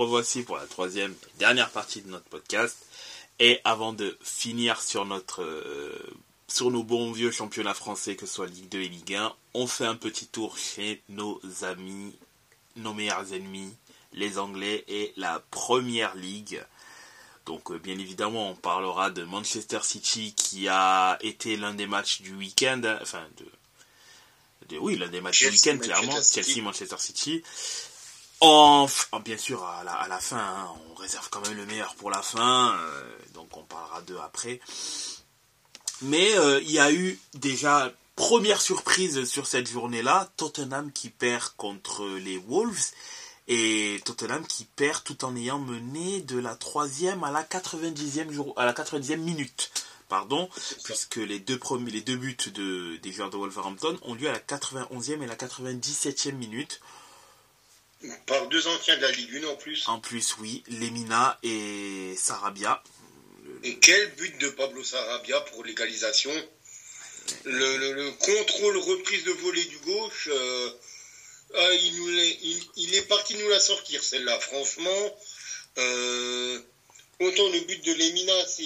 revoici pour la troisième et dernière partie de notre podcast. Et avant de finir sur notre euh, sur nos bons vieux championnats français, que ce soit Ligue 2 et Ligue 1, on fait un petit tour chez nos amis, nos meilleurs ennemis, les Anglais et la Première Ligue. Donc euh, bien évidemment, on parlera de Manchester City qui a été l'un des matchs du week-end, enfin de, oui, l'un des matchs du week-end clairement, Chelsea-Manchester City. En, bien sûr, à la, fin, hein, on réserve quand même le meilleur pour la fin, euh, donc on parlera d'eux après. Mais euh, il y a eu déjà première surprise sur cette journée-là, Tottenham qui perd contre les Wolves et Tottenham qui perd tout en ayant mené de la troisième à la 90e jour, à la 90e minute. Pardon, puisque les deux premiers, les deux buts de, des joueurs de Wolverhampton ont lieu à la 91e et la 97e minute. Par deux anciens de la Ligue 1 en plus. En plus, oui, Lemina et Sarabia. Et quel but de Pablo Sarabia pour l'égalisation le, contrôle reprise de volée du gauche, euh, ah, il, nous il, est parti nous la sortir celle-là. Franchement, euh, autant le but de Lemina, c'est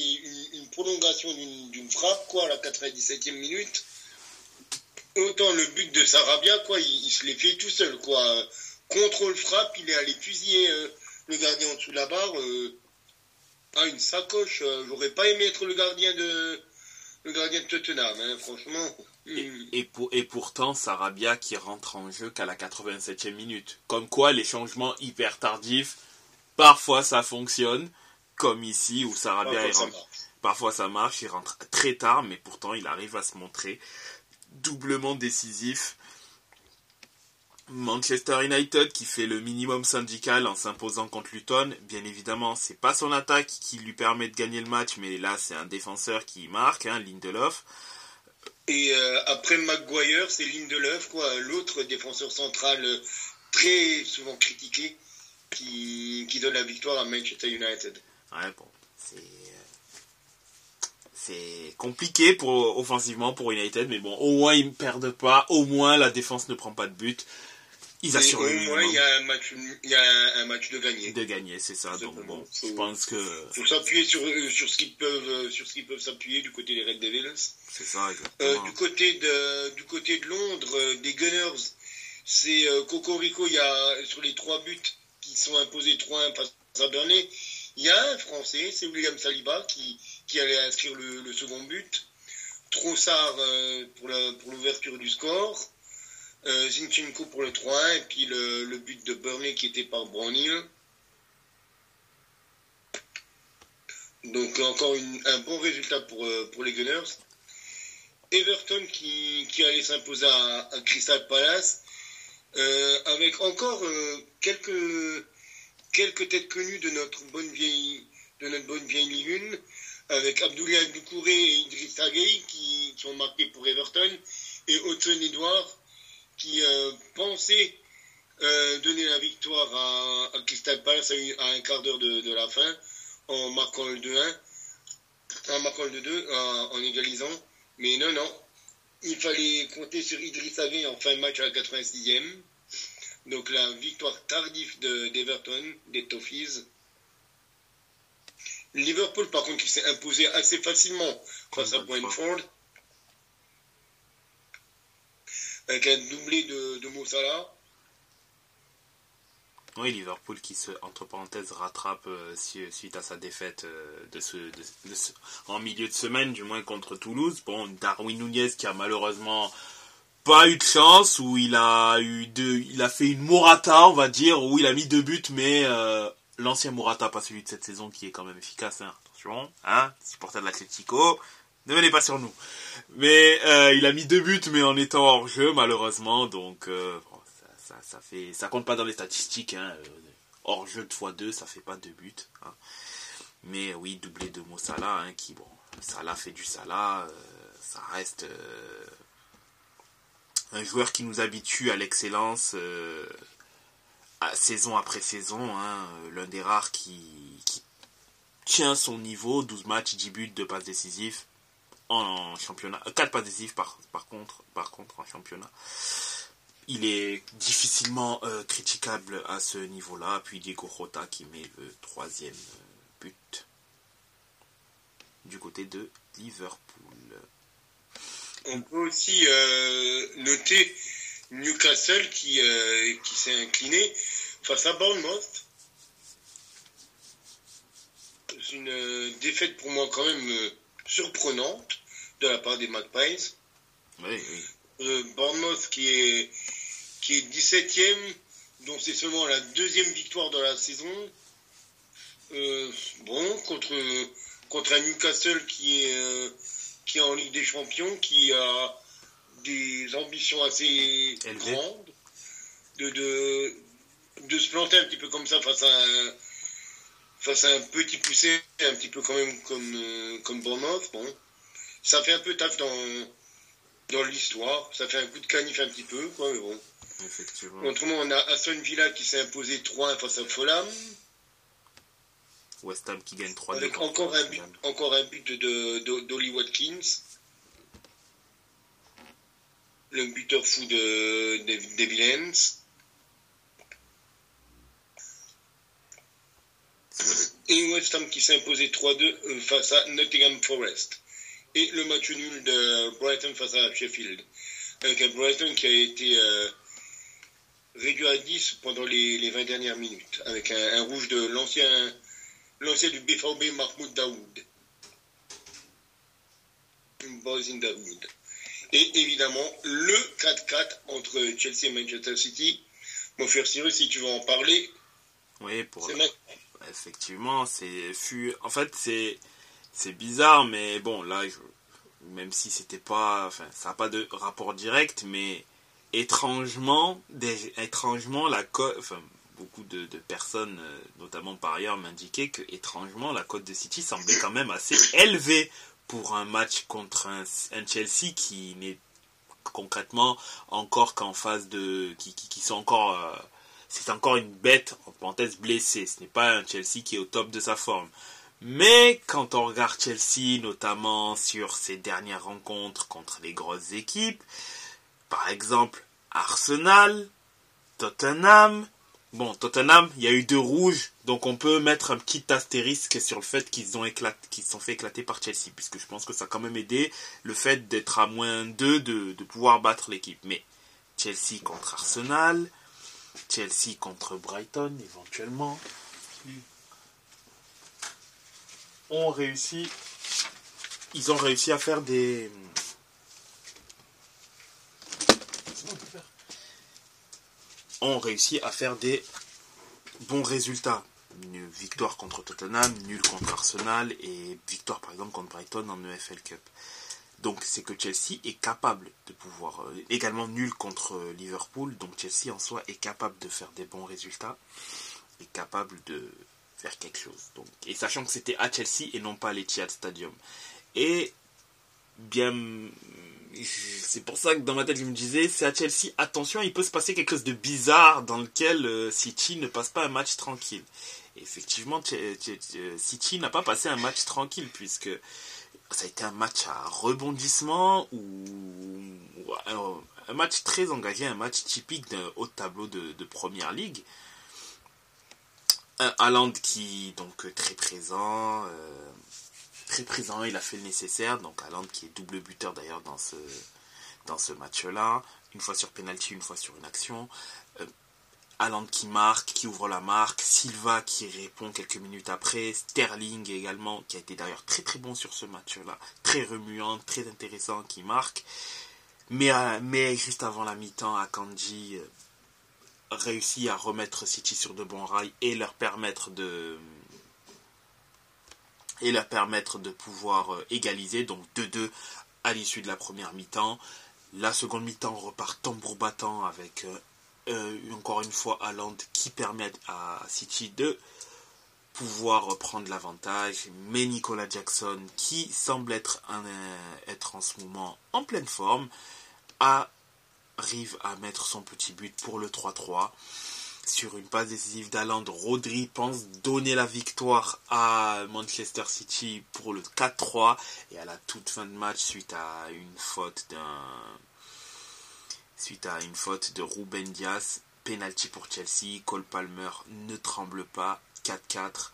une, prolongation d'une frappe, quoi, à la 97e minute. Autant le but de Sarabia, quoi, il, se l'est fait tout seul, quoi. Contrôle frappe, il est allé fusiller euh, le gardien en dessous de la barre. ah, une sacoche. J'aurais pas aimé être le gardien de, le gardien de Tottenham, hein, franchement. Et, pour, et pourtant, Sarabia qui rentre en jeu qu'à la 87e minute. Comme quoi, les changements hyper tardifs, parfois ça fonctionne, comme ici où Sarabia parfois, rentre. Parfois ça marche, il rentre très tard, mais pourtant il arrive à se montrer doublement décisif. Manchester United qui fait le minimum syndical en s'imposant contre Luton. Bien évidemment, c'est pas son attaque qui lui permet de gagner le match, mais là c'est un défenseur qui marque, hein, Lindelof. Et euh, après Maguire, c'est Lindelof, quoi, l'autre défenseur central euh, très souvent critiqué, qui, qui, donne la victoire à Manchester United. Ouais, bon, c'est euh, c'est compliqué pour offensivement pour United, mais bon, au moins ils ne perdent pas, au moins la défense ne prend pas de but ils assurent le minimum. il y a un match, il y a un match de gagner. De gagner, c'est ça. Donc bon, je pense que. Faut s'appuyer sur euh, sur ce qu'ils peuvent euh, sur ce qu'ils peuvent s'appuyer du côté des Red Devils. C'est ça, exactement. Euh, du côté de du côté de Londres, des Gunners, c'est Cocorico. Il y a sur les trois buts qui sont imposés 3-1 face à Burnley, il y a un Français, c'est William Saliba qui qui allait inscrire le, le second but. Trossard pour l'ouverture du score euh, Zinchenko pour le 3 et puis le, but de Burnley qui était par Brownhill. Donc encore un bon résultat pour, euh, pour les Gunners. Everton qui, qui allait s'imposer à, Crystal Palace euh, avec encore quelques, quelques têtes connues de notre bonne vieille, de notre bonne vieille Ligue 1 avec Abdoulaye Doucouré et Idriss Gueye qui, sont marqués pour Everton et Hudson Edouard qui euh, pensait euh, donner la victoire à, à Crystal Palace à, un quart d'heure de, la fin en marquant le 2-1, en marquant le 2 en, égalisant. Mais non, non, il fallait compter sur Idriss Gueye en fin de match à la 86e. Donc la victoire tardive d'Everton, des Toffees. Liverpool, par contre, qui s'est imposé assez facilement face à Brentford avec un doublé de, de Mossala. Oui, Liverpool qui se, entre parenthèses, rattrape euh, suite à sa défaite euh, en milieu de semaine, du moins contre Toulouse. Bon, Darwin Nunez qui a malheureusement pas eu de chance, où il a eu deux, il a fait une Morata, on va dire, où il a mis deux buts, mais euh, l'ancien Morata, pas celui de cette saison, qui est quand même efficace. Hein. Attention, hein, supporter de l'Atletico, ne venez pas sur nous. Mais euh, il a mis deux buts, mais en étant hors jeu, malheureusement. Donc, euh, ça, ça, fait, ça compte pas dans les statistiques. Hein. Hors jeu de x2, ça fait pas deux buts. Hein. Mais oui, doublé de Mossala, hein, qui, bon, Salah fait du Salah. Euh, ça reste un joueur qui nous habitue à l'excellence saison après saison. Hein. L'un des rares qui, qui tient son niveau. 12 matchs, 10 buts, 2 passes décisives en championnat. 4 euh, passes décisives par, par, contre, par contre en championnat. il est difficilement euh, critiquable à ce niveau-là. Puis Diego Rota qui met le troisième but du côté de Liverpool. On peut aussi euh, noter Newcastle qui, euh, qui s'est incliné face à Bournemouth. C'est une défaite pour moi quand même surprenante de la part des Magpies. Oui, oui. Euh, Bournemouth qui est, qui est 17ème, dont c'est seulement la deuxième victoire de la saison. Euh, bon, contre, contre un Newcastle qui est, euh, qui est en Ligue des Champions, qui a des ambitions assez grandes, de, de, de se planter un petit peu comme ça face à un, face à un petit poussé, un petit peu quand même comme, comme Bournemouth. Bon, ça fait un peu taf dans dans l'histoire. Ça fait un coup de canif un petit peu, quoi, mais bon. Effectivement. Autrement, on a Aston Villa qui s'est imposé 3-1 face à Fulham. West Ham qui gagne 3 Avec encore un but, encore un but de, d'Ollie Watkins. Le buteur fou de, de, des Villains. Et West Ham qui s'est imposé 3-2 euh, face à Nottingham Forest et le match nul de Brighton face à Sheffield. Avec un Brighton qui a été euh, réduit à 10 pendant les, les 20 dernières minutes, avec un, un rouge de l'ancien l'ancien du BVB Mahmoud Daoud. Boys in Daoud. Et évidemment, le 4-4 entre Chelsea et Manchester City. Mon frère Cyrus, si tu veux en parler. Oui, pour. Effectivement, c'est. En fait, c'est c'est bizarre, mais bon, là, même si c'était pas, enfin, ça n'a pas de rapport direct, mais étrangement, étrangement, la enfin, beaucoup de, personnes, euh, notamment par ailleurs, m'indiquaient que étrangement, la cote de City semblait quand même assez élevée pour un match contre un, Chelsea qui n'est concrètement encore qu'en phase de, qui, qui, sont encore, euh, c'est encore une bête en parenthèse blessée. Ce n'est pas un Chelsea qui est au top de sa forme. Mais quand on regarde Chelsea, notamment sur ses dernières rencontres contre les grosses équipes, par exemple Arsenal, Tottenham, bon Tottenham, il y a eu deux rouges, donc on peut mettre un petit astérisque sur le fait qu'ils ont qu'ils sont fait éclater par Chelsea, puisque je pense que ça a quand même aidé le fait d'être à moins 2 de, de pouvoir battre l'équipe. Mais Chelsea contre Arsenal, Chelsea contre Brighton éventuellement ont réussi, ils ont réussi à faire des, ont réussi à faire des bons résultats. Victoire contre Tottenham, nul contre Arsenal et victoire par exemple contre Brighton en EFL Cup. Donc c'est que Chelsea est capable de pouvoir, euh, également nul contre Liverpool, donc Chelsea en soi est capable de faire des bons résultats, est capable de, quelque chose. Donc, et sachant que c'était à Chelsea et non pas à l'Etihad Stadium. Et bien, c'est pour ça que dans ma tête je me disais, c'est à Chelsea, attention, il peut se passer quelque chose de bizarre dans lequel euh, City ne passe pas un match tranquille. Effectivement, City n'a pas passé un match tranquille puisque ça a été un match à rebondissement ou un match très engagé, un match typique d'un haut tableau de, première ligue. Haaland qui donc très présent, euh, très présent, il a fait le nécessaire. Donc Haaland qui est double buteur d'ailleurs dans ce dans ce match-là, une fois sur penalty, une fois sur une action. Euh, Haaland qui marque, qui ouvre la marque, Silva qui répond quelques minutes après, Sterling également qui a été d'ailleurs très très bon sur ce match-là, très remuant, très intéressant, qui marque. Mais, euh, mais juste avant la mi-temps, Akanji réussi à remettre City sur de bons rails et leur permettre de et leur permettre de pouvoir euh, égaliser donc 2-2 à l'issue de la première mi-temps. La seconde mi-temps repart tambour battant avec euh, euh, encore une fois Haaland qui permet à City de pouvoir prendre l'avantage, mais Nicolas Jackson qui semble être, être en ce moment en pleine forme arrive à mettre son petit but pour le 3-3. Sur une passe décisive d'Aland, Rodri pense donner la victoire à Manchester City pour le 4-3. Et à la toute fin de match, suite à une faute d'un suite à une faute de Ruben Diaz. Penalty pour Chelsea. Cole Palmer ne tremble pas. 4-4.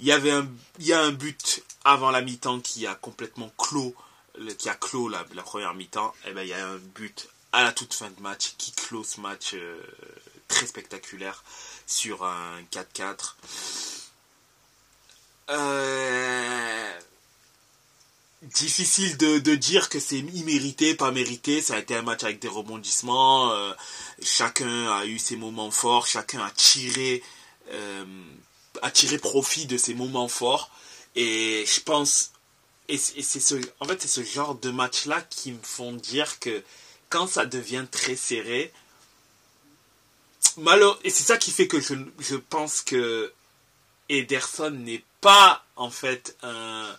Il y avait un, il y a un but avant la mi-temps qui a complètement clos, qui a clos la, première mi-temps. Et eh ben il y a un but à la toute fin de match qui clôt ce match euh, très spectaculaire sur un 4-4. Euh, difficile de, dire que c'est immérité, pas mérité. Ça a été un match avec des rebondissements. Euh, chacun a eu ses moments forts. Chacun a tiré, a tiré profit de ses moments forts. Et je pense, et c'est ce, en fait, c'est ce genre de match-là qui me font dire que quand ça devient très serré, malheur, et c'est ça qui fait que je, pense que Ederson n'est pas en fait un,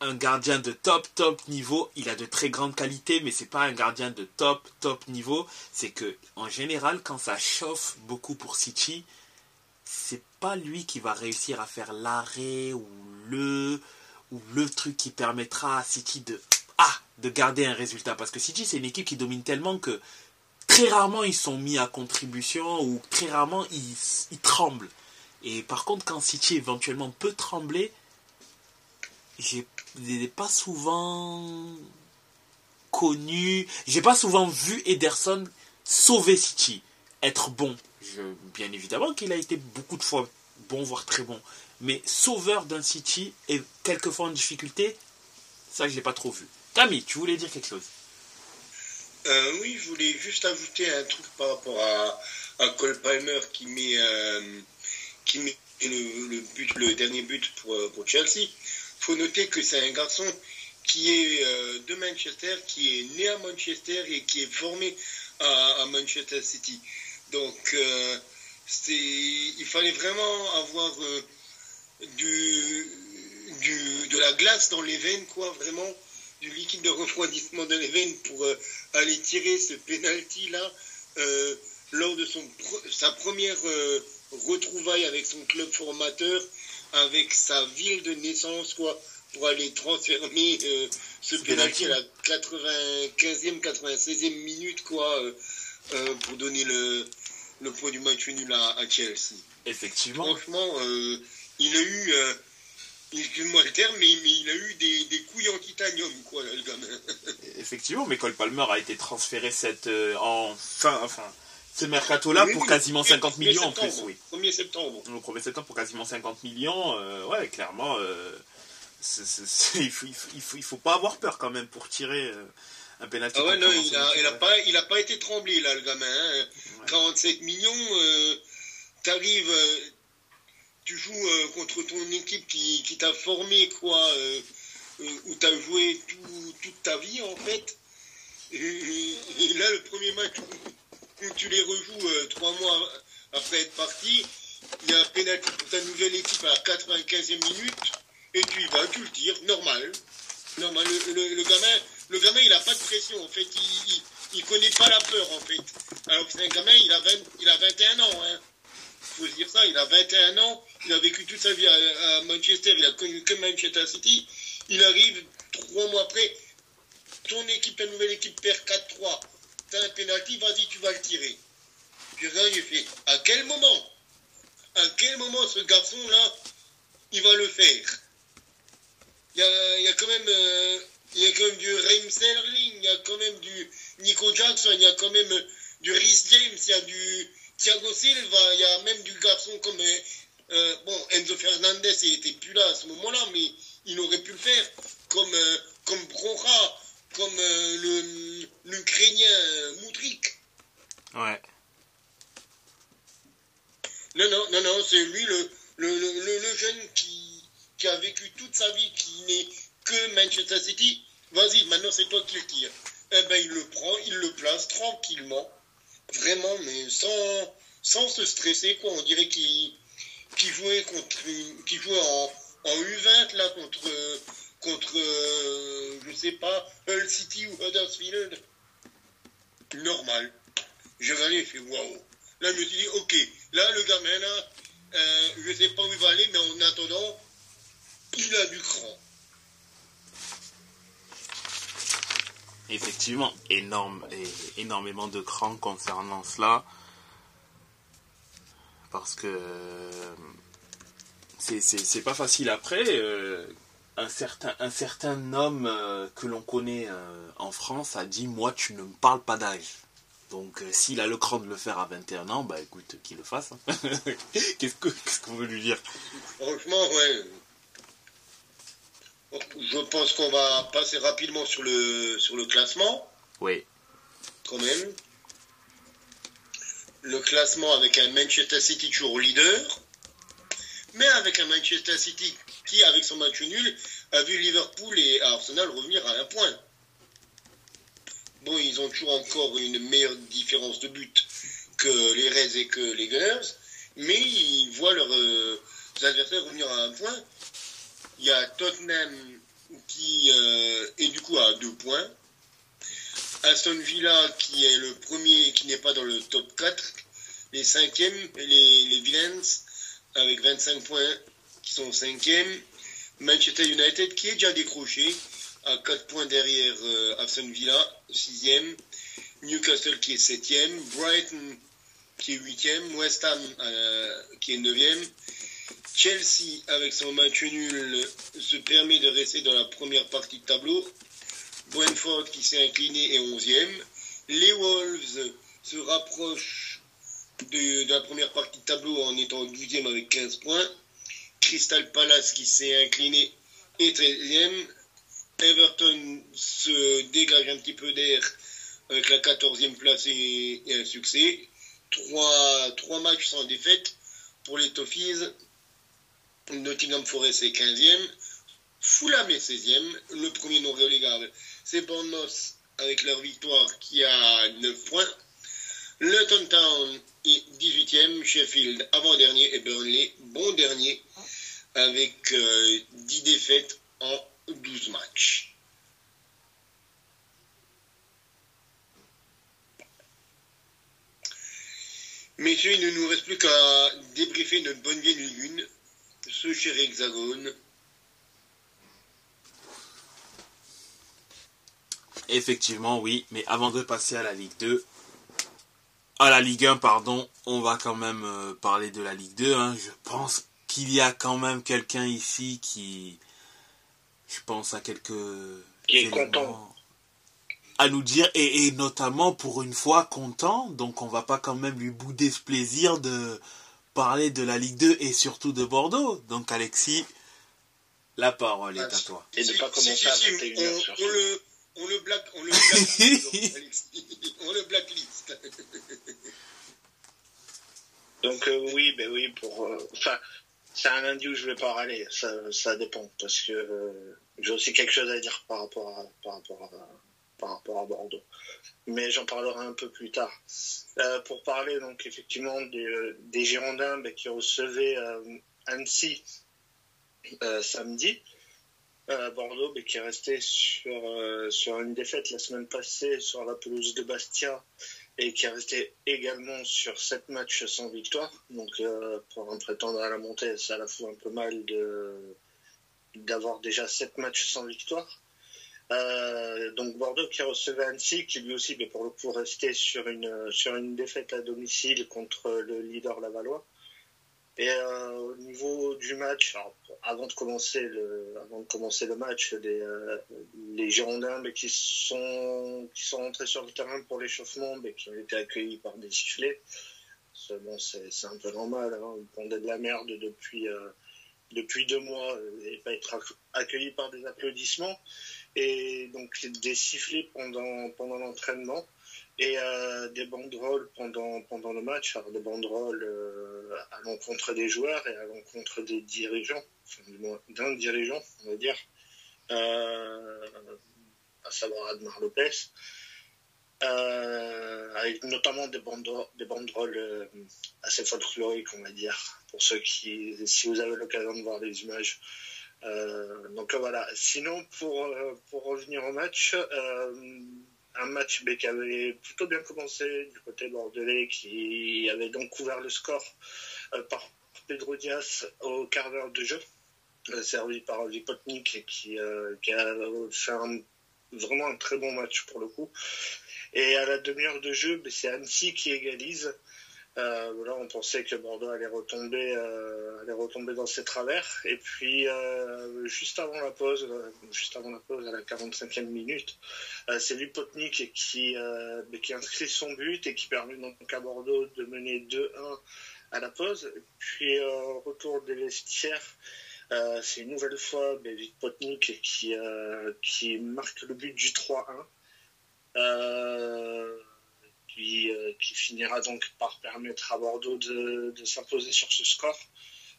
un gardien de top top niveau. Il a de très grandes qualités, mais c'est pas un gardien de top top niveau. C'est que en général, quand ça chauffe beaucoup pour City, c'est pas lui qui va réussir à faire l'arrêt ou le ou le truc qui permettra à City de ah, de garder un résultat. Parce que City, c'est une équipe qui domine tellement que très rarement ils sont mis à contribution ou très rarement ils, tremblent. Et par contre, quand City éventuellement peut trembler, j'ai pas souvent connu, j'ai pas souvent vu Ederson sauver City, être bon. bien évidemment qu'il a été beaucoup de fois bon, voire très bon. Mais sauveur d'un City et quelquefois en difficulté, ça je l'ai pas trop vu. Camille, tu voulais dire quelque chose? Euh, Oui, je voulais juste ajouter un truc par rapport à, Cole Palmer qui met, euh, qui met le, but, le dernier but pour, euh, pour Chelsea. Faut noter que c'est un garçon qui est de Manchester, qui est né à Manchester et qui est formé à, Manchester City. Donc, il fallait vraiment avoir du, du, de la glace dans les veines, quoi, vraiment du liquide de refroidissement de veines pour euh, aller tirer ce penalty là euh, lors de son, sa première euh, retrouvaille avec son club formateur, avec sa ville de naissance, quoi, pour aller transformer ce penalty à la 95e, 96e minute, quoi, pour donner le, le point du match nul à, à Chelsea. Effectivement. Franchement, il a eu excuse-moi le terme, mais, il a eu des, couilles en titanium, quoi, le gamin. Effectivement, mais Cole Palmer a été transféré cette, euh, en fin, enfin, ce mercato-là pour quasiment 50 millions en plus, oui. 1er septembre. Le 1er septembre pour quasiment 50 millions, euh, ouais, clairement, euh, il, faut, il, faut, pas avoir peur quand même pour tirer un pénalty. Ah ouais, non, il a, pas, il a pas été tremblé, là, le gamin. 47 hein. millions, t'arrives tu joues euh, contre ton équipe qui, t'a formé, quoi, euh, euh, où tu as joué toute ta vie, en fait. Et, là, le premier match où, tu les rejoues trois mois après être parti, il y a un pénalty pour ta nouvelle équipe à la 95e minute, et tu y vas, tu le tires, normal. Normal. Le, gamin, le gamin, il n'a pas de pression, en fait. Il, il, connaît pas la peur, en fait. Alors que c'est un gamin, il a, il a 21 ans, hein faut se dire ça, il a 21 ans, il a vécu toute sa vie à, Manchester, il a connu que Manchester City. Il arrive trois mois après, ton équipe, ta nouvelle équipe perd 4-3. T'as un penalty, vas-y, tu vas le tirer. Là, il fait, à quel moment À quel moment ce garçon-là, il va le faire? Il y, a, y a, quand même... Euh, il y a quand même du Raim Sterling, il y a quand même du Nico Jackson, il y a quand même du Rhys James, il y a du, Thiago Silva, il y a même du garçon comme euh, bon Enzo Fernandez, il était plus là à ce moment-là, mais il aurait pu le faire, comme euh, comme Brocha, comme euh, l'Ukrainien Moudrik. Ouais. Non, non, non, non, c'est lui le, le, le, le, jeune qui, qui a vécu toute sa vie, qui n'est que Manchester City. Vas-y, maintenant c'est toi qui le tire. Eh ben, il le prend, il le place tranquillement vraiment, mais sans, sans se stresser, quoi. On dirait qu'il jouait, contre, qui jouait en, en U20, là, contre, contre euh, je sais pas, Hull City ou Huddersfield. Normal. Je vais aller, waouh. Là, je me suis dit, ok, là, le gamin, là, euh, je sais pas où il va aller, mais en attendant, il a du cran. Effectivement, énorme énormément de cran concernant cela. Parce que euh, c'est pas facile après. Euh, un certain, un certain homme euh, que l'on connaît en France a dit Moi, tu ne me parles pas d'âge. Donc, s'il a le cran de le faire à 21 ans, bah écoute, qu'il le fasse. Hein. Qu'est-ce qu'on veut lui dire? Franchement, ouais. Je pense qu'on va passer rapidement sur le, sur le classement. Oui. Quand même. Le classement avec un Manchester City toujours leader. Mais avec un Manchester City qui, avec son match nul, a vu Liverpool et Arsenal revenir à un point. Bon, ils ont toujours encore une meilleure différence de but que les Reds et que les Gunners, mais ils voient leurs euh, adversaires revenir à un point. Il y a Tottenham qui euh, est du coup à deux points. Aston Villa qui est le premier qui n'est pas dans le top 4. Les cinquièmes, les, les Villains avec 25 points qui sont cinquièmes. Manchester United qui est déjà décroché à 4 points derrière euh, Villa, sixième. Newcastle qui est septième. Brighton qui est huitième. West Ham euh, qui est neuvième. Chelsea, avec son match nul, se permet de rester dans la première partie de tableau. Brentford qui s'est incliné est 11e. Les Wolves se rapprochent de, la première partie de tableau en étant 12e avec 15 points. Crystal Palace qui s'est incliné est 13e. Everton se dégage un petit peu d'air avec la 14e place et, un succès. Trois, trois matchs sans défaite pour les Toffees. Nottingham Forest est 15e. Fulham est 16e. Le premier non relégable, c'est Bournemouth avec leur victoire qui a 9 points. Luton Town est 18e. Sheffield avant-dernier et Burnley bon dernier avec 10 euh, défaites en 12 matchs. Messieurs, il ne nous reste plus qu'à débriefer notre bonne vieille Ligue ce cher Hexagone. Effectivement, oui, mais avant de passer à la Ligue 2, à la Ligue 1, pardon, on va quand même euh, parler de la Ligue 2. Hein. Je pense qu'il y a quand même quelqu'un ici qui, je pense à quelques qui est content à nous dire et, et, notamment pour une fois content. Donc on va pas quand même lui bouder ce plaisir de parler de la Ligue 2 et surtout de Bordeaux. Donc Alexis, la parole est à toi. Et ne pas commencer à 21h on, le, on le black, on le blacklist. on le blacklist. Donc euh, oui, ben oui, pour, euh, enfin, c'est un lundi où je vais pas râler. Ça, dépend parce que euh, j'ai aussi quelque chose à dire par rapport à, Bordeaux. Mais j'en parlerai un peu plus tard. Euh, pour parler donc effectivement des, euh, Girondins bah, qui recevaient Annecy samedi. Bordeaux bah, qui est resté sur une défaite la semaine passée sur la pelouse de Bastia et qui est resté également sur sept matchs sans victoire. Donc pour un prétendant à la montée, ça la fout un peu mal d'avoir déjà sept matchs sans victoire. Euh, donc Bordeaux qui recevait Annecy, qui lui aussi, mais pour le coup, restait sur une, sur une défaite à domicile contre le leader Lavallois. Et euh, au niveau du match, avant de commencer le, match, les, euh, Girondins qui sont qui rentrés sur le terrain pour l'échauffement, mais qui ont été accueillis par des sifflets. C'est un peu normal. Hein. Pondaient de la merde depuis depuis deux mois et pas être accueillis par des applaudissements et donc des sifflets pendant l'entraînement et euh, des banderoles pendant, pendant le match, alors des banderoles euh, à l'encontre des joueurs et à l'encontre des dirigeants, enfin, du moins d'un dirigeant, on va dire, euh, à savoir Admar Lopez, avec notamment des banderoles, des banderoles assez folkloriques, on va dire, pour ceux qui, si vous avez l'occasion de voir les images, euh, donc voilà. Sinon, pour, euh, pour revenir au match, euh, un match qui avait plutôt bien commencé du côté bordelais, qui avait donc couvert le score par Pedro Diaz au quart d'heure de jeu, servi par Vipotnik, qui, qui a fait vraiment un très bon match pour le coup. Et à la demi-heure de jeu, c'est Annecy qui égalise. Euh, voilà, on pensait que Bordeaux allait retomber, euh, allait retomber dans ses travers. Et puis, euh, juste avant la pause, juste avant la pause, à la 45e minute, c'est Lupotnik qui, qui inscrit son but et qui permet donc à Bordeaux de mener 2-1 à la pause. Puis, retour des vestiaires, c'est une nouvelle fois Lupotnik qui, qui marque le but du 3-1. Euh, qui, finira donc par permettre à Bordeaux de, s'imposer sur ce score.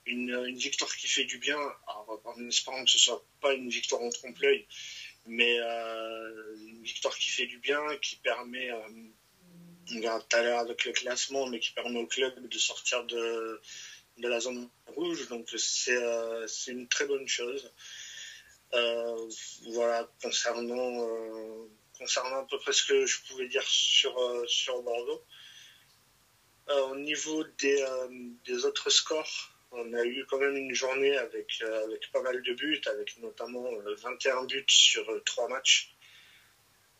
Une, victoire qui fait du bien, en espérant que ce soit pas une victoire en trompe-l'œil, mais euh, une victoire qui fait du bien, qui permet, euh, on verra tout à l'heure avec le classement, mais qui permet au club de sortir de, de la zone rouge. Donc c'est une très bonne chose. voilà, concernant concernant à peu près ce que je pouvais dire sur, euh, sur Bordeaux. Euh, au niveau des, euh, des, autres scores, on a eu quand même une journée avec, avec pas mal de buts, avec notamment 21 buts sur 3 matchs.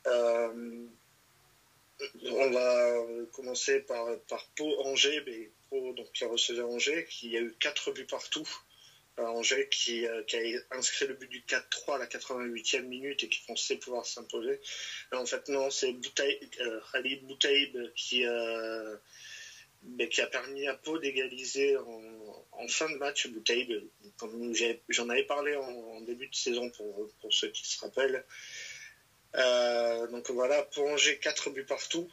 on va commencer par, par Pau-Angers, Pau donc, qui recevait Angers, qui a eu 4 buts partout. Angers qui, euh, qui, a inscrit le but du 4-3 à la 88e minute et qui pensait pouvoir s'imposer. En fait, non, c'est euh, Khalid Boutaïb qui, euh, ben, qui a permis à Pau d'égaliser en, fin de match. Boutaïb, j'en avais parlé en, début de saison pour, pour ceux qui se rappellent. donc voilà, pour Angers, 4 buts partout.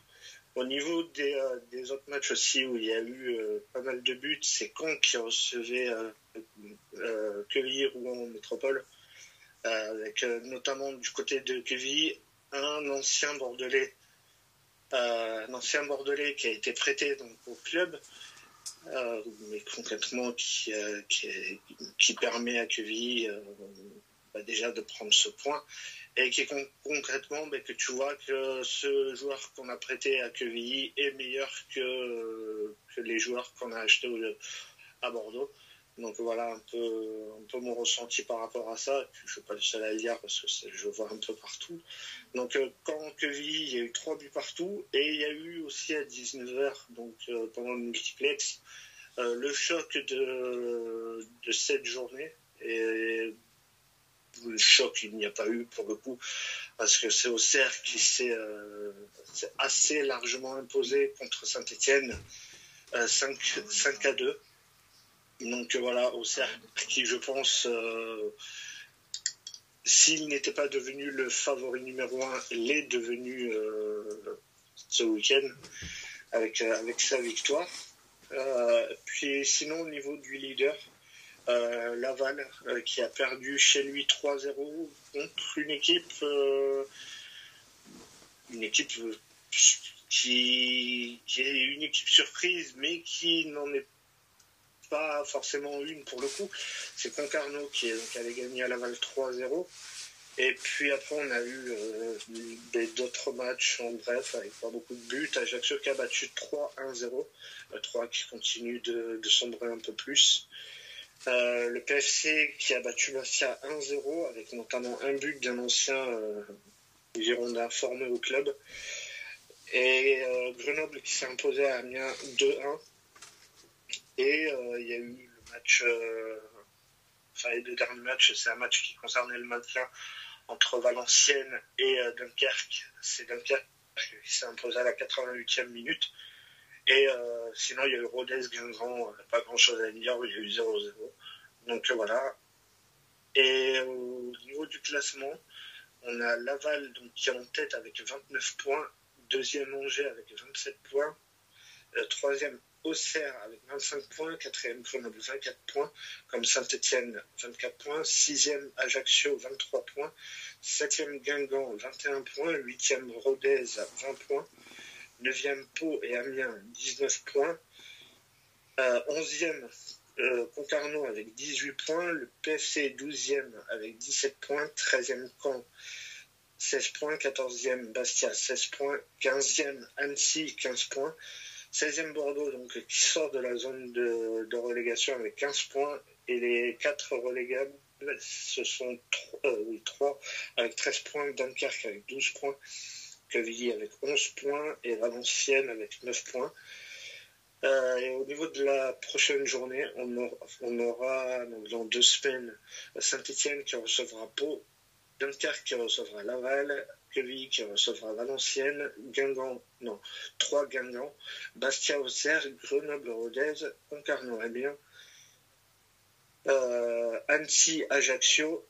Au niveau des, des, autres matchs aussi où il y a eu pas mal de buts, c'est Caen qui recevait euh, Quevilly, Rouen Métropole, euh, avec euh, notamment du côté de Quevilly un ancien Bordelais, un ancien Bordelais qui a été prêté donc, au club, mais concrètement qui, qui, permet à Quevilly bah, déjà de prendre ce point et qui concrètement bah, que tu vois que ce joueur qu'on a prêté à Quevilly est meilleur que, les joueurs qu'on a achetés à Bordeaux. Donc voilà un peu, un peu mon ressenti par rapport à ça. je ne suis pas le seul à le dire parce que je vois un peu partout. Donc euh, quand Quevilly, il y a eu trois buts partout et il y a eu aussi à 19h, donc euh, pendant le multiplex, euh, le choc de, cette journée. Le choc, il n'y a pas eu pour le coup, parce que c'est Auxerre qui s'est assez largement imposé contre Saint-Etienne, 5, 5 à 2. Donc euh, voilà, Auxerre, qui je pense, euh, s'il n'était pas devenu le favori numéro un, l'est devenu euh, ce week-end avec, avec sa victoire. puis sinon, au niveau du leader, Laval, qui a perdu chez lui 3-0 contre une équipe, une équipe qui, est une équipe surprise, mais qui n'en est pas forcément une pour le coup. C'est Concarneau qui, avait gagné à Laval 3-0. Et puis après, on a eu euh, d'autres matchs en bref, avec pas beaucoup de buts. Ajaccio qui a battu 3-1-0. 3 euh, qui continue de, sombrer un peu plus. Euh, le PFC qui a battu Bastia 1-0, avec notamment un but d'un ancien Girondin formé au club. Et Grenoble qui s'est imposé à Amiens 2-1. Et euh, il y a eu le match, euh, enfin les deux derniers matchs, c'est un match qui concernait le maintien entre Valenciennes et euh, Dunkerque. C'est Dunkerque qui s'est imposé à la 88e minute. Et sinon, il y a eu Rodez, Guingamp, pas grand chose à dire, il y a eu 0-0. Donc voilà. Et au niveau du classement, on a Laval donc, qui est en tête avec 29 points, deuxième Angers avec 27 points, troisième Auxerre avec 25 points, quatrième Grenoble 24 points, comme Saint-Etienne 24 points, sixième Ajaccio 23 points, septième Guingamp 21 points, huitième Rodez 20 points, neuvième Pau et Amiens 19 points, euh, onzième euh, Concarneau avec 18 points, le PFC 12e avec 17 points, 13e Caen 16 points, 14e Bastia 16 points, 15e Annecy 15 points, 16e Bordeaux, donc, qui sort de la zone de, relégation avec 15 points, et les 4 relégables ce sont 3, avec 13 points, Dunkerque avec 12 points, Quevilly avec 11 points et Valenciennes avec 9 points. Euh, et au niveau de la prochaine journée, on aura, dans deux semaines Saint-Etienne qui recevra Pau, Dunkerque qui recevra Laval, Quevilly qui recevra Valenciennes, Guingamp, non, trois Guingamp, Bastia-Auxerre, Grenoble-Rodez, Concarneau-Amiens, euh, Annecy-Ajaccio,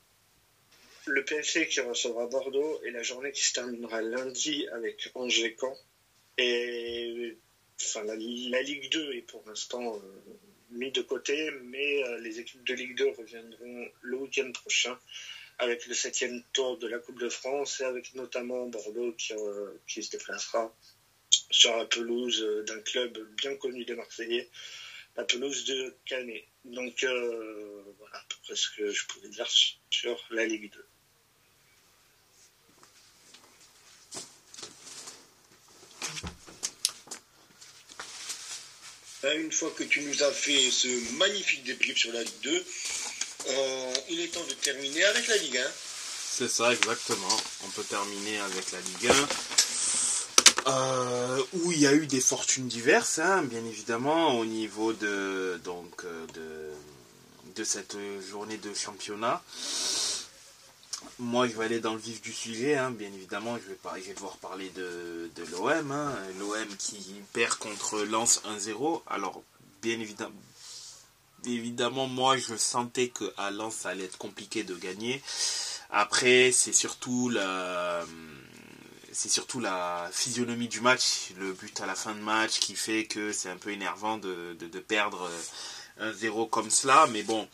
le PFC qui recevra Bordeaux et la journée qui se terminera lundi avec Angers-Camp. Et enfin, la, Ligue 2 est pour l'instant euh, mise de côté, mais euh, les équipes de Ligue 2 reviendront le week-end prochain avec le septième tour de la Coupe de France et avec notamment Bordeaux qui, euh, qui se déplacera sur la pelouse d'un club bien connu des Marseillais, la pelouse de Canet. Donc voilà à peu près ce que je pouvais dire sur la Ligue 2. Hein, une fois que tu nous as fait ce magnifique débrief sur la Ligue 2, euh, il est temps de terminer avec la Ligue 1. C'est ça, exactement. On peut terminer avec la Ligue 1. Euh, où il y a eu des fortunes diverses, hein, bien évidemment, au niveau de, donc, euh, de, de cette journée de championnat. Moi, je vais aller dans le vif du sujet, hein. bien évidemment. Je vais, je vais devoir parler de, l'OM. Hein. L'OM qui perd contre Lens 1-0. Alors, bien évidemment, évidemment, moi, je sentais qu'à Lens, ça allait être compliqué de gagner. Après, c'est surtout la, c'est surtout la physionomie du match, le but à la fin de match qui fait que c'est un peu énervant de, de, de perdre 1-0 comme cela. Mais bon,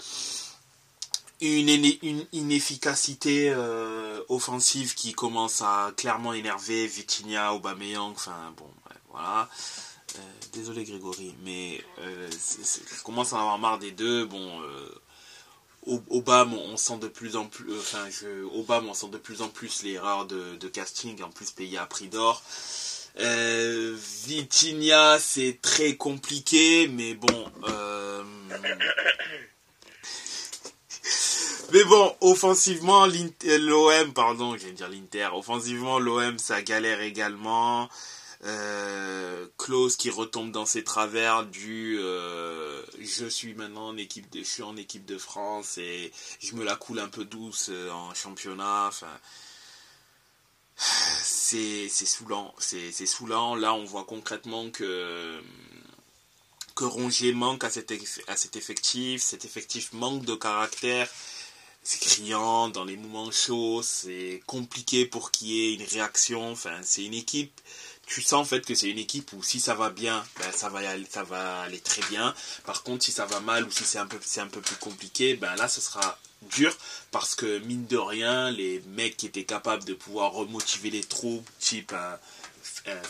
une, inefficacité euh, offensive qui commence à clairement énerver Vitinha, Aubameyang, enfin bon, voilà. Euh, désolé Grégory, mais euh, je commence à en avoir marre des deux. Bon, Obama, on sent de plus en plus, enfin, je, Obama, on sent de plus en plus l'erreur de, de, casting, en plus payé à prix d'or. Euh, c'est très compliqué, mais bon. Mais bon, offensivement, l'OM, pardon, je vais dire l'Inter, offensivement, l'OM, ça galère également. Euh, Klaus qui retombe dans ses travers du euh, je suis maintenant en équipe de je suis équipe de France et je me la coule un peu douce euh, en championnat. C'est saoulant c'est là on voit concrètement que que Rongier manque à cet, à cet effectif. Cet effectif manque de caractère c'est criant dans les moments chauds, c'est compliqué pour qu'il y ait une réaction. Enfin, c'est une équipe. Tu sens en fait que c'est une équipe où si ça va bien, ben, ça va aller, ça va aller très bien. Par contre, si ça va mal ou si c'est un peu, un peu plus compliqué, ben là, ce sera dur parce que mine de rien, les mecs qui étaient capables de pouvoir remotiver les troupes, type un,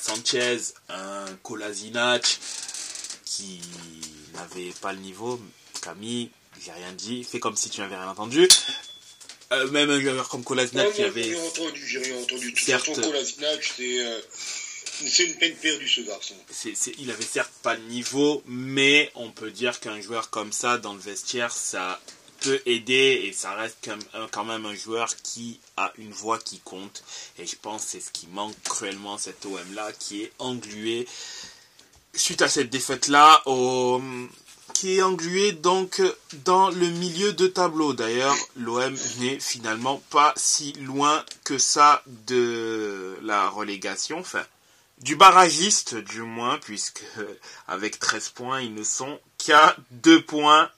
Sanchez, un Kolasinac, qui n'avait pas le niveau, Camille j'ai rien dit, fais comme si tu n'avais rien entendu. Euh, même un joueur comme Kolasinac qui avait. J'ai rien entendu, j'ai rien entendu. De certes, Kolasinac, euh, c'est une peine perdue ce garçon. il avait certes pas de niveau, mais on peut dire qu'un joueur comme ça dans le vestiaire, ça peut aider et ça reste quand même un joueur qui a une voix qui compte. Et je pense que c'est ce qui manque cruellement cet OM là, qui est englué suite à cette défaite là au qui est englué donc dans le milieu de tableau. D'ailleurs, l'OM n'est finalement pas si loin que ça de la relégation, enfin du barragiste du moins, puisque avec 13 points, ils ne sont qu'à 2 points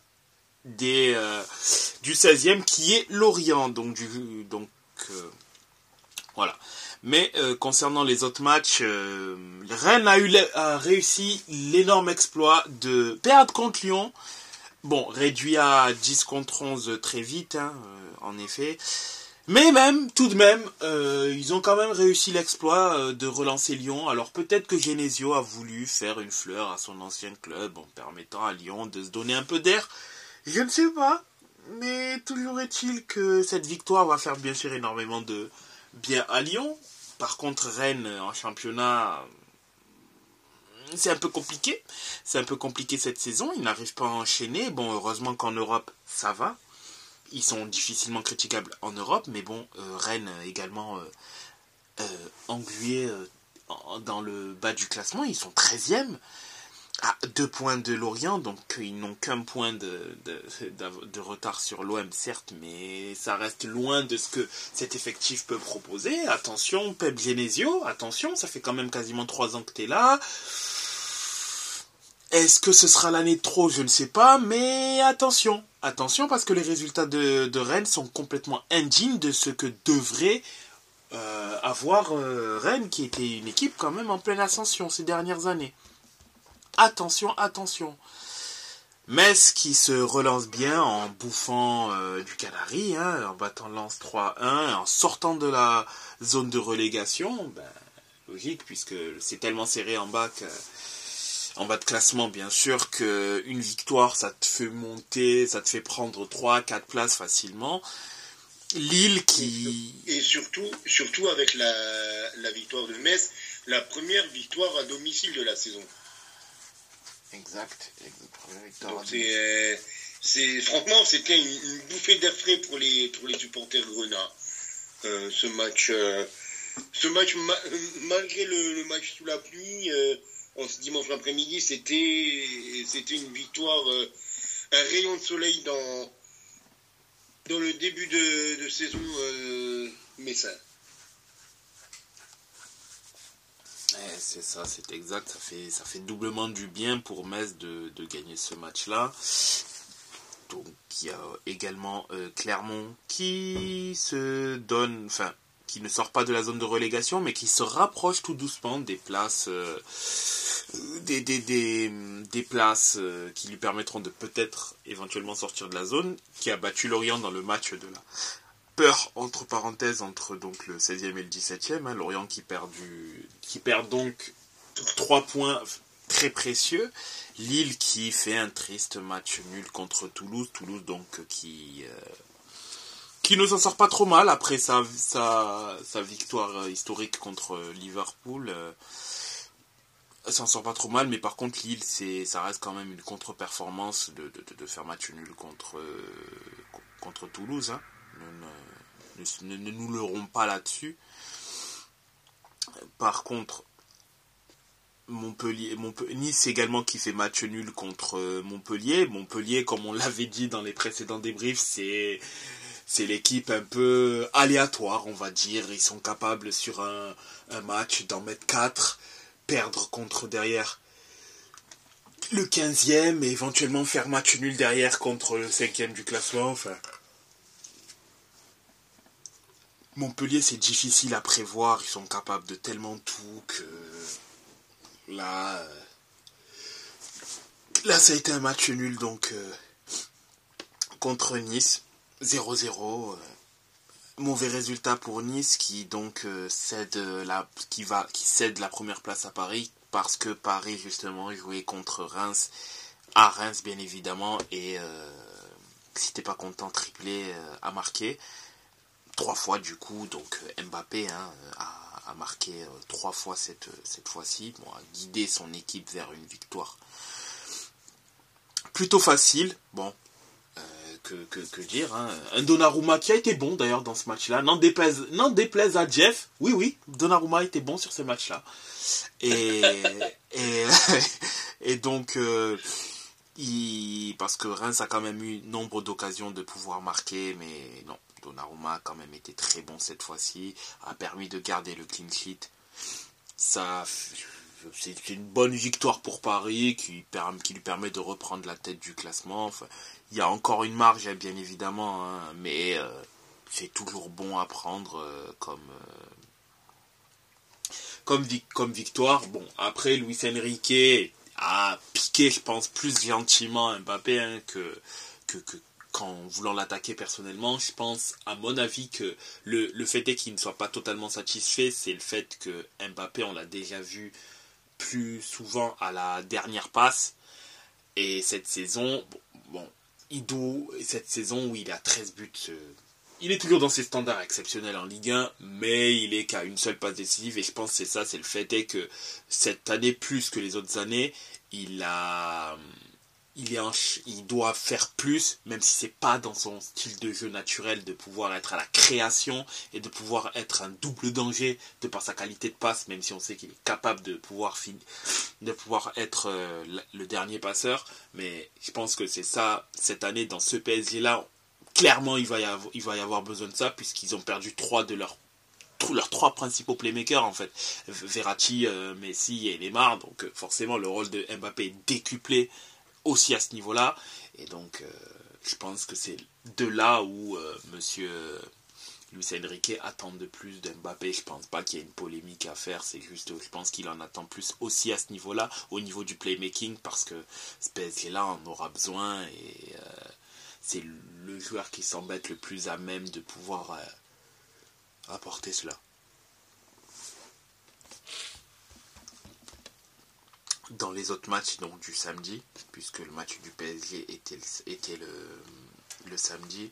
des, euh, du 16e qui est Lorient. Donc, du, euh, voilà. Mais euh, concernant les autres matchs, euh, Rennes a, eu, réussi l'énorme exploit de perdre contre Lyon. Bon, réduit à 10 contre 11 très vite, hein, euh, en effet. Mais même, tout de même, ils ont quand même réussi l'exploit de relancer Lyon. Alors peut-être que Genesio a voulu faire une fleur à son ancien club en permettant à Lyon de se donner un peu d'air. Je ne sais pas. Mais toujours est-il que cette victoire va faire bien sûr énormément de bien à Lyon. Par contre, Rennes en championnat, c'est un peu compliqué. C'est un peu compliqué cette saison. Ils n'arrivent pas à enchaîner. Bon, heureusement qu'en Europe, ça va. ils sont difficilement critiquables en Europe, mais bon, Rennes également englué dans le bas du classement, ils sont 13e à deux points de Lorient, donc ils n'ont qu'un point de, retard sur l'OM, certes, mais ça reste loin de ce que cet effectif peut proposer. Attention, Pep Genesio, attention, ça fait quand même quasiment trois ans que tu es là. Est-ce que ce sera l'année de trop? Je ne sais pas, mais attention, attention parce que les résultats de, de Rennes sont complètement indignes de ce que devrait euh, avoir euh, Rennes, qui était une équipe quand même en pleine ascension ces dernières années. Attention, attention. Metz qui se relance bien en bouffant euh, du Canary, hein, en battant Lance 3-1, en sortant de la zone de relégation. Ben, logique, puisque c'est tellement serré en bas en bas de classement, bien sûr, qu'une victoire, ça te fait monter, ça te fait prendre 3-4 places facilement. Lille qui... Et surtout, surtout avec la victoire de Metz, la première victoire à domicile de la saison. Exact. Euh, c'est, franchement, c'était une, bouffée d'air frais pour les, pour les supporters grenats. Euh, ce match, euh, ce match malgré le, match sous la pluie, en ce dimanche après-midi, c'était, c'était une victoire, un rayon de soleil dans, dans le début de, de saison messin. C'est ça, c'est exact. Ça fait, ça fait doublement du bien pour Metz de, gagner ce match-là. Donc il y a également euh, Clermont qui se donne, enfin, qui ne sort pas de la zone de relégation, mais qui se rapproche tout doucement des places, euh, des, des, places euh, qui lui permettront de peut-être éventuellement sortir de la zone, qui a battu Lorient dans le match de la peur, entre parenthèses, entre donc le 16e et le 17e. Hein, Lorient qui perd, du, qui perd donc 3 points très précieux. Lille qui fait un triste match nul contre Toulouse. Toulouse donc qui, euh, qui ne s'en sort pas trop mal après sa, sa, sa victoire historique contre Liverpool. Euh, s'en sort pas trop mal, mais par contre Lille, c'est, ça reste quand même une contre-performance de, de, faire match nul contre, contre Toulouse. Hein ne, nous leurrons pas là-dessus. Par contre, Montpellier, Nice également qui fait match nul contre euh, Montpellier. Montpellier, comme on l'avait dit dans les précédents débriefs, c'est l'équipe un peu aléatoire, on va dire. Ils sont capables sur un, un match d'en mettre 4, perdre contre derrière le 15e et éventuellement faire match nul derrière contre le 5e du classement. Enfin, Montpellier, c'est difficile à prévoir. Ils sont capables de tellement tout que là, euh, ça a été un match nul donc euh, contre Nice, 0-0. Euh, mauvais résultat pour Nice qui donc cède la, qui va, qui cède la première place à Paris parce que Paris justement jouait contre Reims, à Reims bien évidemment et si t'es pas content triplé à marquer trois fois du coup, donc euh, Mbappé hein, a, marqué euh, trois fois cette, cette fois-ci, bon, a guidé son équipe vers une victoire plutôt facile, bon, euh, que, que, dire, hein. un Donnarumma qui a été bon d'ailleurs dans ce match-là, n'en déplaise, déplaise à Jeff, oui oui, Donnarumma a été bon sur ce match-là, et, et, donc... il, parce que Reims a quand même eu nombre d'occasions de pouvoir marquer, mais non, Donnarumma a quand même été très bon cette fois-ci, a permis de garder le clean sheet. Ça, c'est une bonne victoire pour Paris qui, lui permet de reprendre la tête du classement. il y a encore une marge, hein, bien évidemment, hein, mais euh, c'est toujours bon à prendre euh, comme, euh, comme, comme victoire. Bon, après, Luis Enrique a piqué, je pense, plus gentiment Mbappé hein, que, que, en voulant l'attaquer personnellement, je pense, à mon avis, que le, le fait est qu'il ne soit pas totalement satisfait, c'est le fait que Mbappé, on l'a déjà vu plus souvent à la dernière passe. Et cette saison, bon, il doit, cette saison où il a 13 buts, euh, il est toujours dans ses standards exceptionnels en Ligue 1, mais il est qu'à une seule passe décisive. Et je pense que c'est ça, c'est le fait est que cette année plus que les autres années, il a il, doit faire plus, même si c'est pas dans son style de jeu naturel, de pouvoir être à la création et de pouvoir être un double danger de par sa qualité de passe, même si on sait qu'il est capable de pouvoir, de pouvoir être euh, le dernier passeur. Mais je pense que c'est ça, cette année, dans ce PSG-là, clairement, il va, y avoir, besoin de ça, puisqu'ils ont perdu trois de leurs leurs trois principaux playmakers en fait Verratti, euh, Messi et Neymar donc euh, forcément le rôle de Mbappé est décuplé aussi à ce niveau-là. Et donc, euh, je pense que c'est de là où euh, monsieur Luis Enrique attend de plus d'Mbappé. Je pense pas qu'il y ait une polémique à faire. C'est juste, je pense qu'il en attend plus aussi à ce niveau-là, au niveau du playmaking, parce que ce PSG-là en aura besoin et euh, c'est le joueur qui semble être le plus à même de pouvoir apporter cela. Dans les autres matchs donc, du samedi, puisque le match du PSG était, était le, le samedi,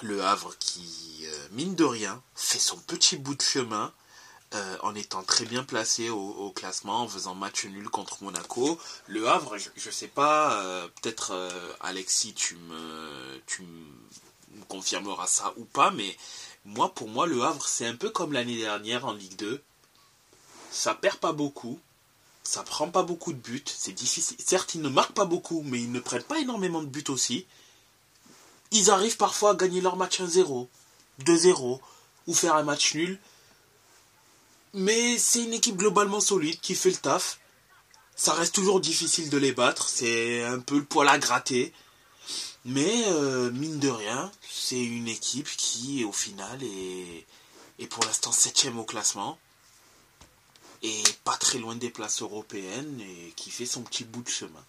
le Havre qui, euh, mine de rien, fait son petit bout de chemin euh, en étant très bien placé au, classement, en faisant match nul contre Monaco. Le Havre, je, ne sais pas, euh, peut-être Alexis, tu me, tu me confirmeras ça ou pas, mais moi, pour moi, le Havre, c'est un peu comme l'année dernière en Ligue 2. Ça perd pas beaucoup, ça prend pas beaucoup de buts, c'est difficile. Certes, ils ne marquent pas beaucoup, mais ils ne prennent pas énormément de buts aussi. Ils arrivent parfois à gagner leur match 1-0, 2-0, ou faire un match nul. Mais c'est une équipe globalement solide qui fait le taf. Ça reste toujours difficile de les battre, c'est un peu le poil à gratter. Mais euh, mine de rien, c'est une équipe qui au final est, est pour l'instant septième au classement et pas très loin des places européennes et qui fait son petit bout de chemin.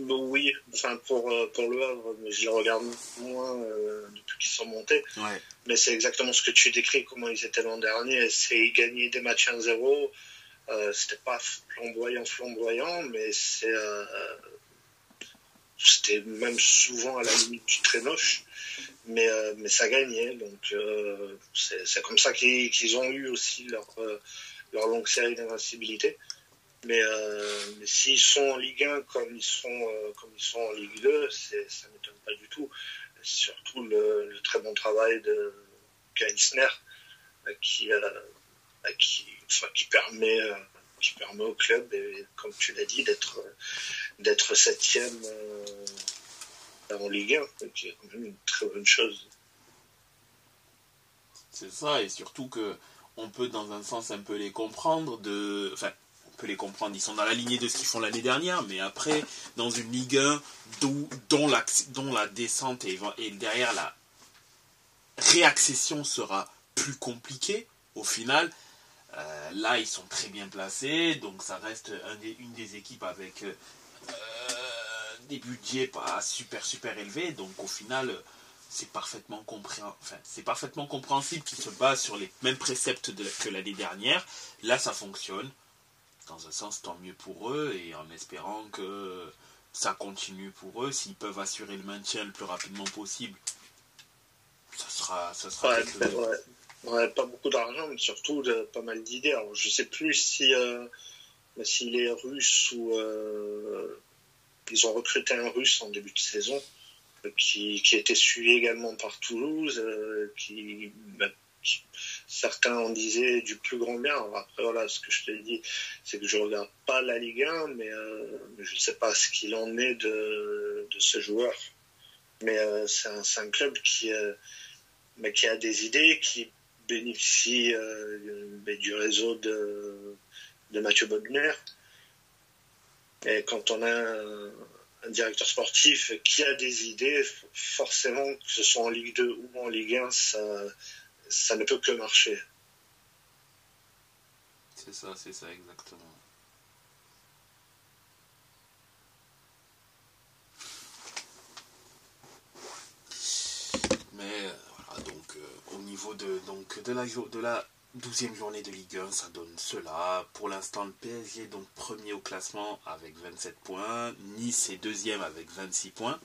Bon, oui, enfin pour, euh, pour le Havre, mais je les regarde moins euh, depuis qu'ils sont montés. Mais c'est exactement ce que tu décris, comment ils étaient l'an dernier. C'est gagner des matchs 1-0. Euh, C'était pas flamboyant, flamboyant, mais c'est euh, c'était même souvent à la limite du très moche mais, euh, mais ça gagnait. Donc euh, c'est comme ça qu'ils ont eu aussi leur, euh, leur longue série d'invincibilité. Mais, mais s'ils sont en Ligue 1 comme ils sont, comme ils sont en Ligue 2, ça ne m'étonne pas du tout. Surtout le, très bon travail de Geisner qui, qui, enfin, qui permet qui permet au club, et, comme tu l'as dit, d'être d'être septième en Ligue 1, qui quand même une très bonne chose. C'est ça, et surtout que on peut dans un sens un peu les comprendre de. Enfin, on peut les comprendre, ils sont dans la lignée de ce qu'ils font l'année dernière, mais après, dans une Ligue 1 dont, la, descente et, et derrière la réaccession sera plus compliquée, au final, euh, là ils sont très bien placés, donc ça reste une des équipes avec euh, des budgets pas super super élevés, donc au final c'est parfaitement, enfin, parfaitement compréhensible qu'ils se basent sur les mêmes préceptes que l'année dernière. Là ça fonctionne, dans un sens tant mieux pour eux, et en espérant que ça continue pour eux, s'ils peuvent assurer le maintien le plus rapidement possible. Ça sera, ça sera ouais, pas beaucoup d'argent, mais surtout pas mal d'idées. Alors, je sais plus si euh, s'il est russe ou euh, ils ont recruté un russe en début de saison euh, qui, qui était suivi également par Toulouse, euh, bah, qui, certains en disaient du plus grand bien. après voilà, ce que je te dis, c'est que je regarde pas la Ligue 1, mais euh, je ne sais pas ce qu'il en est de, de ce joueur. Mais c'est un, un, club qui, mais qui a des idées, qui bénéficie du réseau de, de Mathieu Bogner et quand on a un, directeur sportif qui a des idées, forcément, que ce soit en Ligue 2 ou en Ligue 1, ça, ne peut que marcher. C'est ça, c'est ça, exactement. Mais voilà, donc euh, au niveau de, donc, de, la, de la 12e journée de Ligue 1, ça donne cela. Pour l'instant, le PSG est donc premier au classement avec 27 points. Nice est deuxième avec 26 points.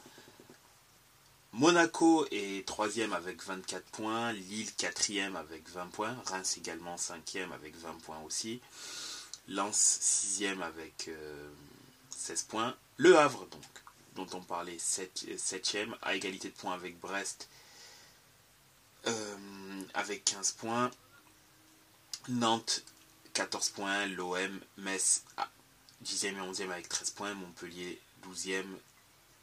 Monaco est troisième avec 24 points. Lille quatrième avec 20 points. Reims également cinquième avec 20 points aussi. Lens 6ème avec 16 points. Le Havre, donc, dont on parlait, 7ème, à égalité de points avec Brest avec 15 points. Nantes 14 points, l'OM, Metz 10e et 11e avec 13 points, Montpellier 12e,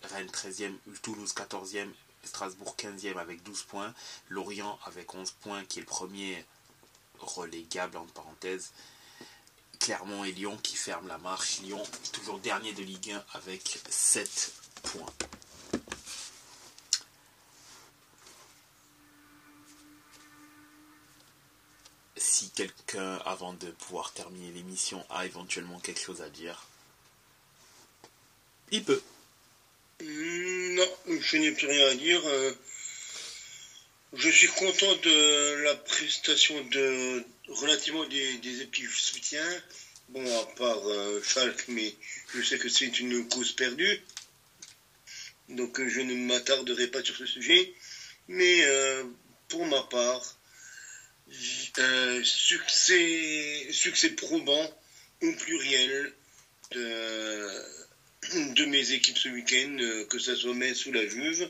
Rennes 13e, Toulouse 14e, Strasbourg 15e avec 12 points, Lorient avec 11 points qui est le premier relégable en parenthèse, Clermont et Lyon qui ferment la marche, Lyon toujours dernier de Ligue 1 avec 7 points. Si quelqu'un, avant de pouvoir terminer l'émission, a éventuellement quelque chose à dire, il peut. Non, je n'ai plus rien à dire. Euh, je suis content de la prestation de relativement des, des équipes soutien. Bon, à part euh, mais je sais que c'est une cause perdue. Donc euh, je ne m'attarderai pas sur ce sujet. Mais pour ma part, euh, succès, succès probant au pluriel de, de mes équipes ce week-end, euh, que ce soit Metz ou la Juve.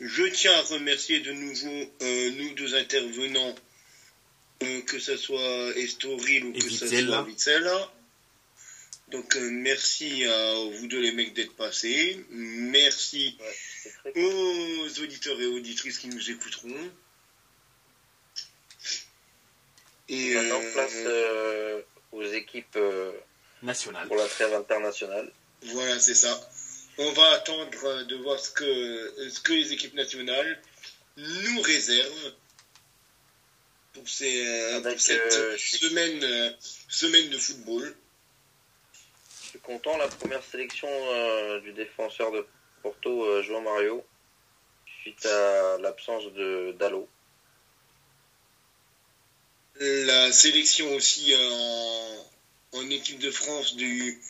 Je tiens à remercier de nouveau euh, nous deux intervenants, que ce soit Estoril ou que ce soit Vizela. Donc merci à vous deux les mecs d'être passés. Merci aux auditeurs et auditrices qui nous écouteront. Et maintenant, euh, place euh, aux équipes euh, nationales pour la trêve internationale. Voilà, c'est ça. On va attendre de voir ce que, ce que les équipes nationales nous réservent pour, ces, cette semaine, semaine de football. Je suis content, la première sélection du défenseur de Porto, João Mario, suite à l'absence de Dallo la sélection aussi en, en, équipe de France du,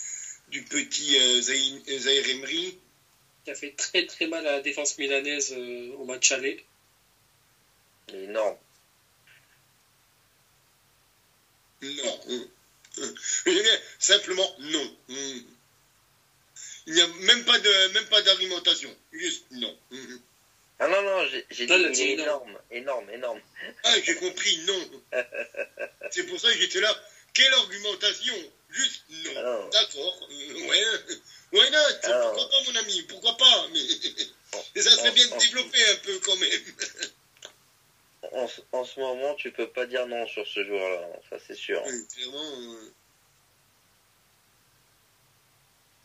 du petit euh, Zahir Emery. Qui a fait très très mal à la défense milanaise euh, au match aller. Énorme. Non. Simplement non. Il n'y a même pas de même pas d'argumentation. Juste non. Ah non, non, j'ai dit énorme, énorme, énorme. Ah, j'ai compris, non. C'est pour ça que j'étais là. Quelle argumentation Juste non. Ah D'accord. Euh, ouais. Ouais, non, ah pourquoi pas, mon ami? Pourquoi pas? Mais ça serait bien de développer un peu quand même. En, en, ce moment, tu peux pas dire non sur ce joueur-là, ça c'est sûr. clairement. Euh...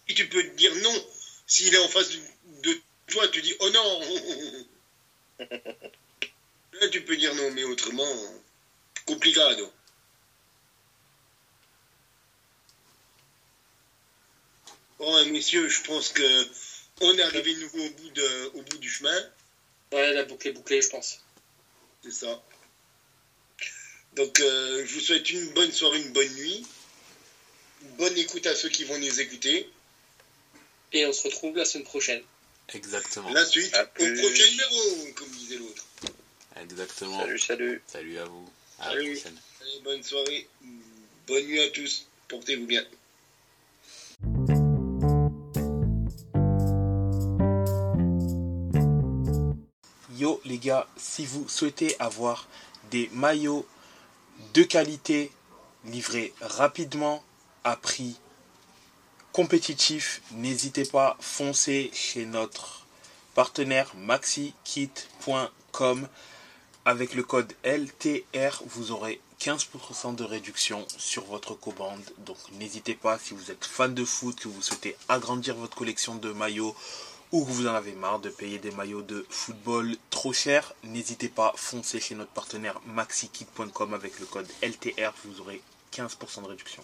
Et tu peux dire non s'il est en face de toi, tu dis oh non Là, tu peux dire non, mais autrement, complicado. Bon, messieurs, je pense que on est arrivé nouveau au bout, de, au bout du chemin. Ouais, la boucle est bouclée, je pense. C'est ça. Donc, euh, je vous souhaite une bonne soirée, une bonne nuit. Bonne écoute à ceux qui vont nous écouter. Et on se retrouve la semaine prochaine. Exactement. La suite au prochain numéro, comme disait l'autre. Exactement. Salut, salut. Salut à vous. À la prochaine. Allez, bonne soirée. Bonne nuit à tous. Portez-vous bien. Yo les gars, si vous souhaitez avoir des maillots de qualité livrés rapidement à prix compétitif, n'hésitez pas, foncez chez notre partenaire maxikit.com. Avec le code LTR, vous aurez 15% de réduction sur votre commande. Donc n'hésitez pas, si vous êtes fan de foot, que vous souhaitez agrandir votre collection de maillots ou que vous en avez marre de payer des maillots de football trop cher, n'hésitez pas, foncez chez notre partenaire maxikit.com avec le code LTR, vous aurez 15% de réduction.